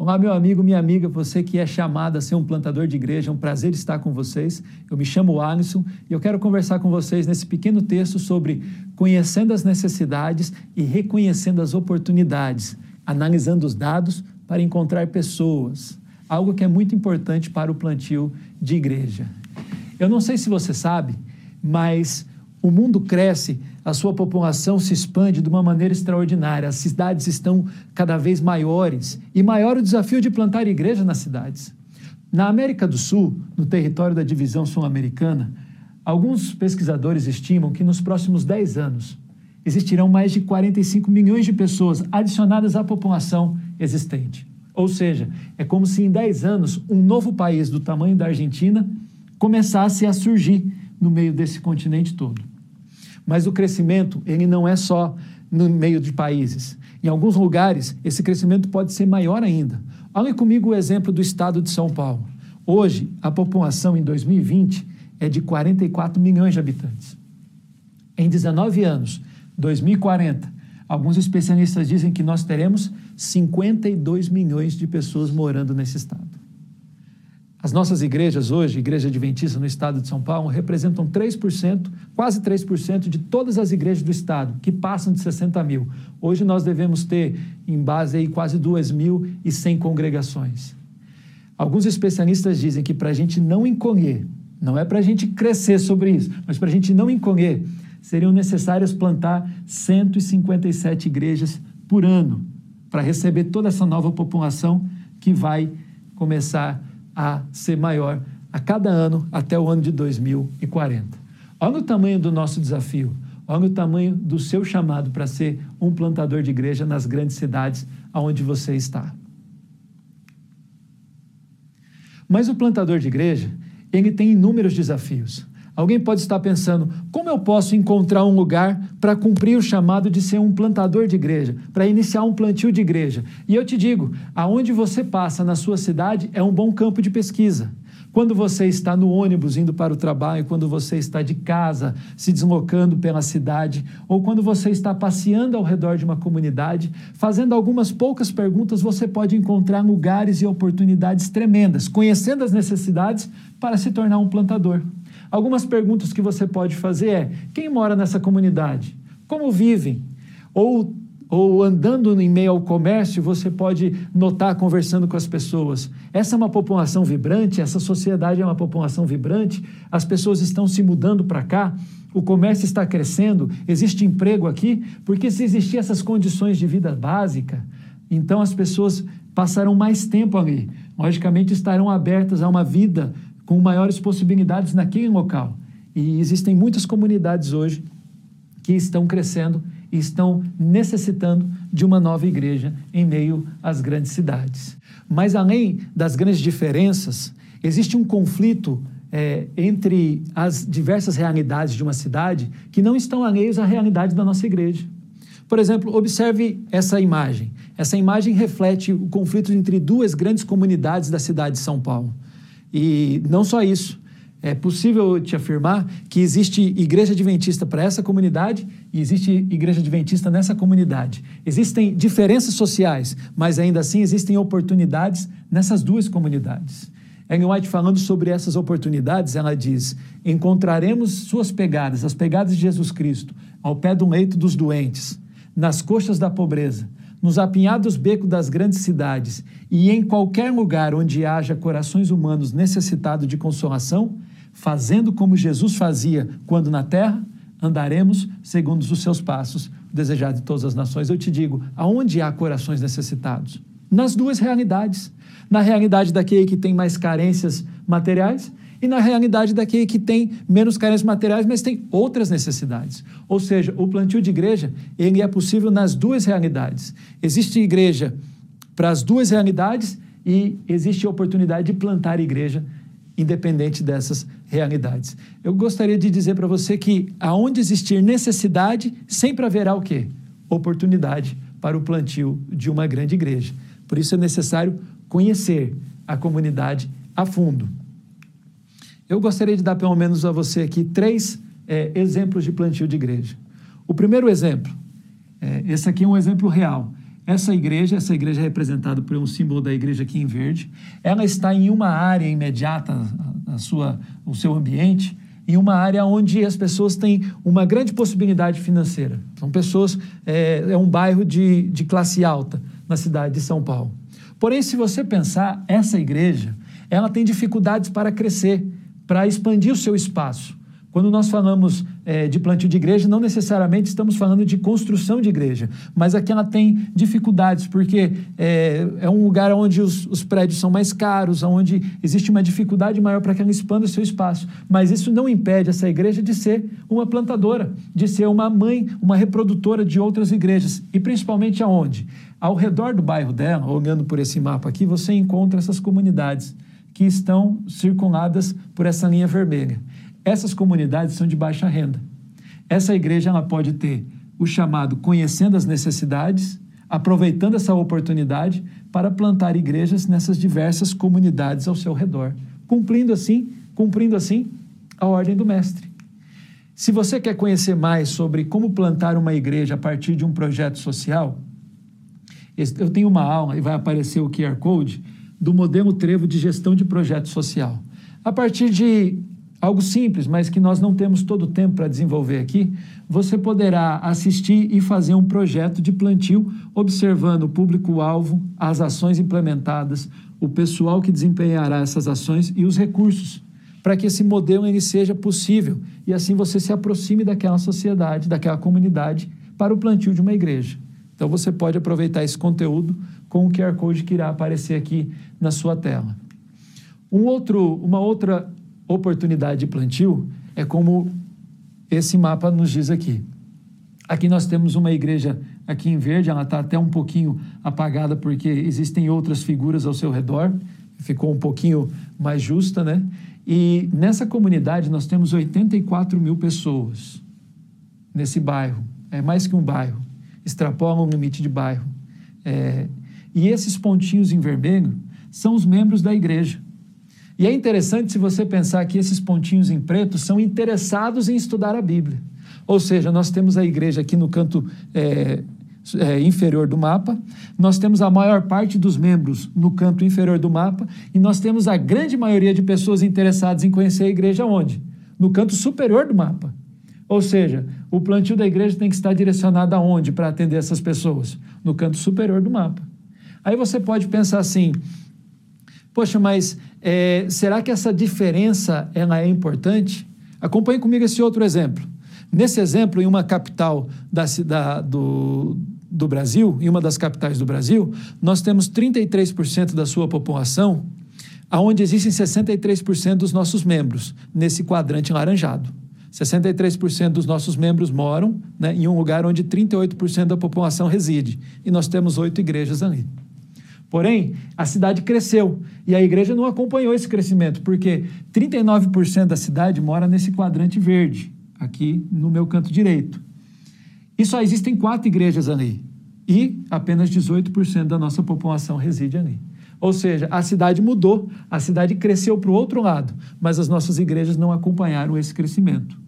Olá, meu amigo, minha amiga, você que é chamado a ser um plantador de igreja, é um prazer estar com vocês. Eu me chamo Alisson e eu quero conversar com vocês nesse pequeno texto sobre conhecendo as necessidades e reconhecendo as oportunidades, analisando os dados para encontrar pessoas, algo que é muito importante para o plantio de igreja. Eu não sei se você sabe, mas o mundo cresce, a sua população se expande de uma maneira extraordinária. As cidades estão cada vez maiores e maior o desafio de plantar igreja nas cidades. Na América do Sul, no território da divisão sul-americana, alguns pesquisadores estimam que nos próximos 10 anos existirão mais de 45 milhões de pessoas adicionadas à população existente. Ou seja, é como se em 10 anos um novo país do tamanho da Argentina começasse a surgir no meio desse continente todo. Mas o crescimento, ele não é só no meio de países. Em alguns lugares, esse crescimento pode ser maior ainda. Olhe comigo o exemplo do estado de São Paulo. Hoje, a população em 2020 é de 44 milhões de habitantes. Em 19 anos, 2040, alguns especialistas dizem que nós teremos 52 milhões de pessoas morando nesse estado. As nossas igrejas hoje, Igreja Adventista no estado de São Paulo, representam 3%, quase 3% de todas as igrejas do estado, que passam de 60 mil. Hoje nós devemos ter, em base aí, quase 2.100 congregações. Alguns especialistas dizem que para a gente não encolher, não é para a gente crescer sobre isso, mas para a gente não encolher, seriam necessárias plantar 157 igrejas por ano para receber toda essa nova população que vai começar a a ser maior a cada ano até o ano de 2040. Olha o tamanho do nosso desafio, olha o tamanho do seu chamado para ser um plantador de igreja nas grandes cidades aonde você está. Mas o plantador de igreja, ele tem inúmeros desafios. Alguém pode estar pensando: como eu posso encontrar um lugar para cumprir o chamado de ser um plantador de igreja, para iniciar um plantio de igreja? E eu te digo: aonde você passa na sua cidade é um bom campo de pesquisa. Quando você está no ônibus indo para o trabalho, quando você está de casa se deslocando pela cidade, ou quando você está passeando ao redor de uma comunidade, fazendo algumas poucas perguntas, você pode encontrar lugares e oportunidades tremendas, conhecendo as necessidades para se tornar um plantador. Algumas perguntas que você pode fazer é: quem mora nessa comunidade? Como vivem? Ou, ou andando em meio ao comércio, você pode notar conversando com as pessoas. Essa é uma população vibrante, essa sociedade é uma população vibrante, as pessoas estão se mudando para cá, o comércio está crescendo, existe emprego aqui, porque se existir essas condições de vida básica, então as pessoas passarão mais tempo ali. Logicamente estarão abertas a uma vida com maiores possibilidades naquele local. E existem muitas comunidades hoje que estão crescendo e estão necessitando de uma nova igreja em meio às grandes cidades. Mas além das grandes diferenças, existe um conflito é, entre as diversas realidades de uma cidade que não estão alheios à realidade da nossa igreja. Por exemplo, observe essa imagem. Essa imagem reflete o conflito entre duas grandes comunidades da cidade de São Paulo. E não só isso, é possível te afirmar que existe igreja adventista para essa comunidade e existe igreja adventista nessa comunidade. Existem diferenças sociais, mas ainda assim existem oportunidades nessas duas comunidades. Ellen White, falando sobre essas oportunidades, ela diz: encontraremos suas pegadas, as pegadas de Jesus Cristo, ao pé do leito dos doentes, nas coxas da pobreza, nos apinhados becos das grandes cidades e em qualquer lugar onde haja corações humanos necessitados de consolação, fazendo como Jesus fazia quando na terra, andaremos segundo os seus passos, desejado de todas as nações. Eu te digo, aonde há corações necessitados? Nas duas realidades. Na realidade daquele que tem mais carências materiais e na realidade daquele que tem menos carências materiais, mas tem outras necessidades. Ou seja, o plantio de igreja, ele é possível nas duas realidades. Existe igreja para as duas realidades e existe a oportunidade de plantar igreja independente dessas realidades. Eu gostaria de dizer para você que aonde existir necessidade, sempre haverá o quê? Oportunidade para o plantio de uma grande igreja. Por isso é necessário conhecer a comunidade a fundo. Eu gostaria de dar pelo menos a você aqui três é, exemplos de plantio de igreja. O primeiro exemplo, é, esse aqui é um exemplo real, Essa igreja, essa igreja é representada por um símbolo da igreja aqui em verde. Ela está em uma área imediata, a sua, o seu ambiente, em uma área onde as pessoas têm uma grande possibilidade financeira. São pessoas, é, é um bairro de, de classe alta na cidade de São Paulo. Porém, se você pensar, essa igreja, ela tem dificuldades para crescer, para expandir o seu espaço. Quando nós falamos é, de plantio de igreja, não necessariamente estamos falando de construção de igreja, mas aqui ela tem dificuldades, porque é, é um lugar onde os, os, prédios são mais caros, onde existe uma dificuldade maior para que ela expanda o seu espaço. Mas isso não impede essa igreja de ser uma plantadora, de ser uma mãe, uma reprodutora de outras igrejas. E principalmente aonde? Ao redor do bairro dela, olhando por esse mapa aqui, você encontra essas comunidades que estão circuladas por essa linha vermelha. Essas comunidades são de baixa renda. Essa igreja ela pode ter o chamado conhecendo as necessidades, aproveitando essa oportunidade para plantar igrejas nessas diversas comunidades ao seu redor, cumprindo assim, cumprindo assim a ordem do mestre. Se você quer conhecer mais sobre como plantar uma igreja a partir de um projeto social, eu tenho uma aula e vai aparecer o QR Code do modelo Trevo de gestão de projeto social. A partir de algo simples, mas que nós não temos todo o tempo para desenvolver aqui, você poderá assistir e fazer um projeto de plantio observando o público-alvo, as ações implementadas, o pessoal que desempenhará essas ações e os recursos, para que esse modelo ele seja possível e assim você se aproxime daquela sociedade, daquela comunidade para o plantio de uma igreja. Então você pode aproveitar esse conteúdo com o QR Code que irá aparecer aqui na sua tela. Um outro, uma outra oportunidade de plantio é como esse mapa nos diz aqui. Aqui nós temos uma igreja aqui em verde, ela está até um pouquinho apagada porque existem outras figuras ao seu redor, ficou um pouquinho mais justa, né? E nessa comunidade nós temos 84 mil pessoas nesse bairro, é mais que um bairro, extrapola o limite de bairro. É, e esses pontinhos em vermelho são os membros da igreja. E é interessante se você pensar que esses pontinhos em preto são interessados em estudar a Bíblia. Ou seja, nós temos a igreja aqui no canto é, é, inferior do mapa, nós temos a maior parte dos membros no canto inferior do mapa, e nós temos a grande maioria de pessoas interessadas em conhecer a igreja onde? No canto superior do mapa. Ou seja, o plantio da igreja tem que estar direcionado aonde para atender essas pessoas? No canto superior do mapa. Aí você pode pensar assim: Poxa, mas é, será que essa diferença ela é importante? Acompanhe comigo esse outro exemplo. Nesse exemplo, em uma capital da, da, do, do Brasil, em uma das capitais do Brasil, nós temos 33% da sua população, aonde existem 63% dos nossos membros, nesse quadrante laranjado. 63% dos nossos membros moram né, em um lugar onde 38% da população reside. E nós temos oito igrejas ali. Porém, a cidade cresceu e a igreja não acompanhou esse crescimento, porque 39% da cidade mora nesse quadrante verde, aqui no meu canto direito. E só existem quatro igrejas ali. E apenas 18% da nossa população reside ali. Ou seja, a cidade mudou, a cidade cresceu para o outro lado, mas as nossas igrejas não acompanharam esse crescimento.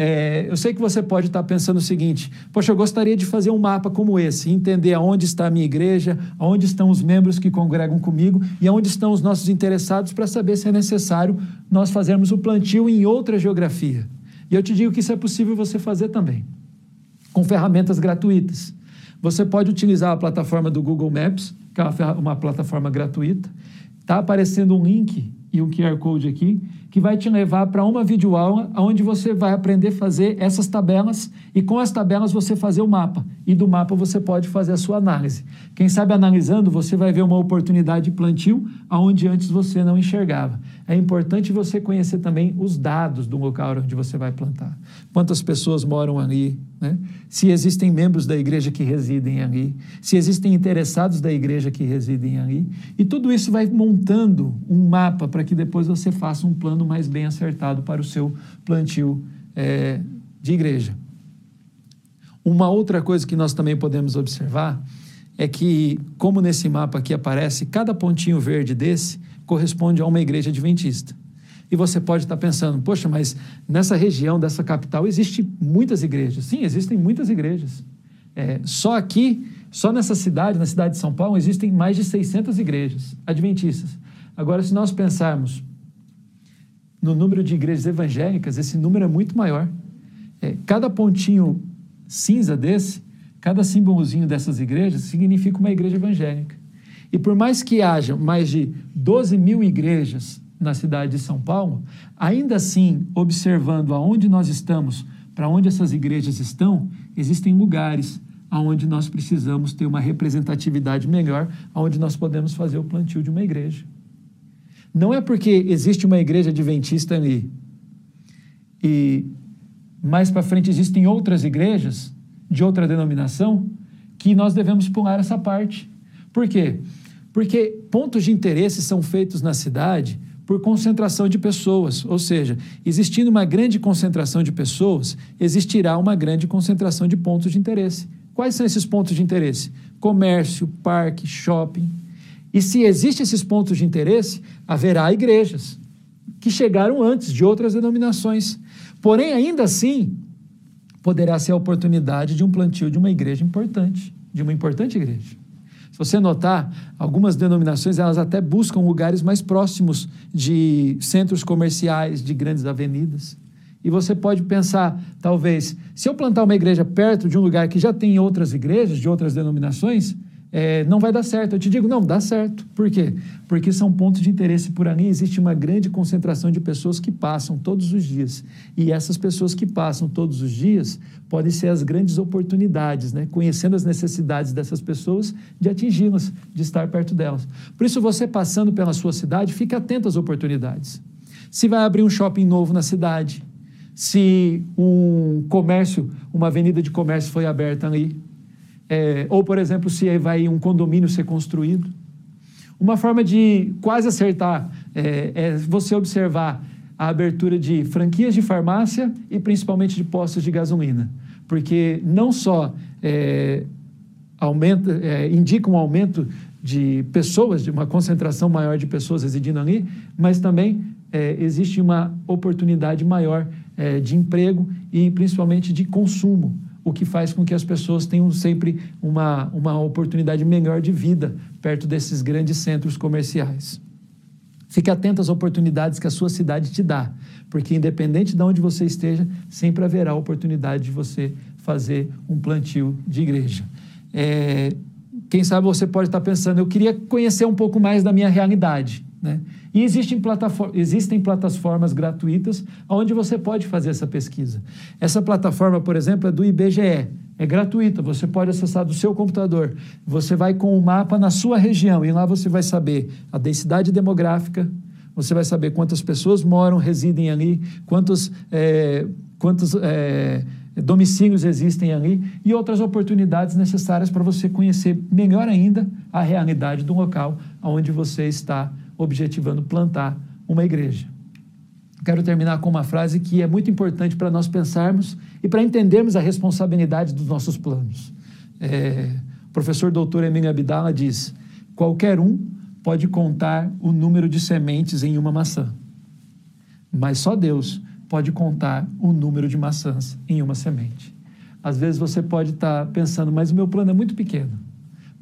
É, eu sei que você pode estar pensando o seguinte: poxa, eu gostaria de fazer um mapa como esse, entender aonde está a minha igreja, aonde estão os membros que congregam comigo e aonde estão os nossos interessados para saber se é necessário nós fazermos o plantio em outra geografia. E eu te digo que isso é possível você fazer também, com ferramentas gratuitas. Você pode utilizar a plataforma do Google Maps, que é uma plataforma gratuita. Está aparecendo um link e um QR Code aqui que vai te levar para uma videoaula onde você vai aprender a fazer essas tabelas e com as tabelas você fazer o mapa. E do mapa você pode fazer a sua análise. Quem sabe analisando, você vai ver uma oportunidade de plantio aonde antes você não enxergava. É importante você conhecer também os dados do local onde você vai plantar. Quantas pessoas moram ali, né? se existem membros da igreja que residem ali, se existem interessados da igreja que residem ali. E tudo isso vai montando um mapa para que depois você faça um plano mais bem acertado para o seu plantio é, de igreja. Uma outra coisa que nós também podemos observar é que, como nesse mapa aqui aparece, cada pontinho verde desse corresponde a uma igreja adventista. E você pode estar pensando, poxa, mas nessa região dessa capital existe muitas igrejas. Sim, existem muitas igrejas. É, só aqui Só nessa cidade, na cidade de São Paulo, existem mais de 600 igrejas adventistas. Agora, se nós pensarmos no número de igrejas evangélicas, esse número é muito maior. É, cada pontinho cinza desse, cada símbolozinho dessas igrejas, significa uma igreja evangélica. E por mais que haja mais de 12 mil igrejas na cidade de São Paulo, ainda assim, observando aonde nós estamos, para onde essas igrejas estão, existem lugares aonde nós precisamos ter uma representatividade melhor, aonde nós podemos fazer o plantio de uma igreja. Não é porque existe uma igreja adventista ali e mais para frente existem outras igrejas de outra denominação que nós devemos pular essa parte. Por quê? Porque pontos de interesse são feitos na cidade por concentração de pessoas, ou seja, existindo uma grande concentração de pessoas, existirá uma grande concentração de pontos de interesse. Quais são esses pontos de interesse? Comércio, parque, shopping. E se existem esses pontos de interesse, haverá igrejas que chegaram antes de outras denominações. Porém, ainda assim, poderá ser a oportunidade de um plantio de uma igreja importante, de uma importante igreja. Se você notar, algumas denominações elas até buscam lugares mais próximos de centros comerciais, de grandes avenidas. E você pode pensar, talvez, se eu plantar uma igreja perto de um lugar que já tem outras igrejas, de outras denominações, é, não vai dar certo. Eu te digo, não, dá certo. Por quê? Porque são pontos de interesse por ali. Existe uma grande concentração de pessoas que passam todos os dias. E essas pessoas que passam todos os dias podem ser as grandes oportunidades, né? conhecendo as necessidades dessas pessoas, de atingi-las, de estar perto delas. Por isso, você passando pela sua cidade, fique atento às oportunidades. Se vai abrir um shopping novo na cidade, se um comércio, uma avenida de comércio foi aberta ali, é, ou, por exemplo, se vai um condomínio ser construído. Uma forma de quase acertar é, é você observar a abertura de franquias de farmácia e principalmente de postos de gasolina, porque não só é, aumenta, é, indica um aumento de pessoas, de uma concentração maior de pessoas residindo ali, mas também é, existe uma oportunidade maior é, de emprego e principalmente de consumo o que faz com que as pessoas tenham sempre uma, uma oportunidade melhor de vida perto desses grandes centros comerciais. Fique atento às oportunidades que a sua cidade te dá, porque independente de onde você esteja, sempre haverá oportunidade de você fazer um plantio de igreja. É, quem sabe você pode estar pensando, eu queria conhecer um pouco mais da minha realidade. Né? E existem, existem plataformas gratuitas onde você pode fazer essa pesquisa. Essa plataforma, por exemplo, é do IBGE. É gratuita, você pode acessar do seu computador. Você vai com o mapa na sua região e lá você vai saber a densidade demográfica, você vai saber quantas pessoas moram, residem ali, quantos, é, quantos é, domicílios existem ali e outras oportunidades necessárias para você conhecer melhor ainda a realidade do local onde você está objetivando plantar uma igreja. Quero terminar com uma frase que é muito importante para nós pensarmos e para entendermos a responsabilidade dos nossos planos. É, o professor doutor Emílio Abdala diz: qualquer um pode contar o número de sementes em uma maçã, mas só Deus pode contar o número de maçãs em uma semente. Às vezes você pode estar pensando, mas o meu plano é muito pequeno,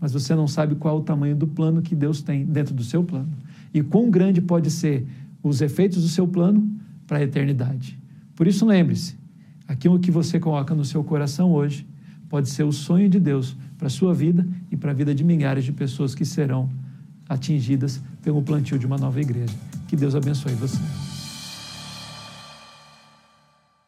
mas você não sabe qual o tamanho do plano que Deus tem dentro do seu plano e quão grande pode ser os efeitos do seu plano para a eternidade. Por isso, lembre-se: aquilo que você coloca no seu coração hoje pode ser o sonho de Deus para a sua vida e para a vida de milhares de pessoas que serão atingidas pelo plantio de uma nova igreja. Que Deus abençoe você.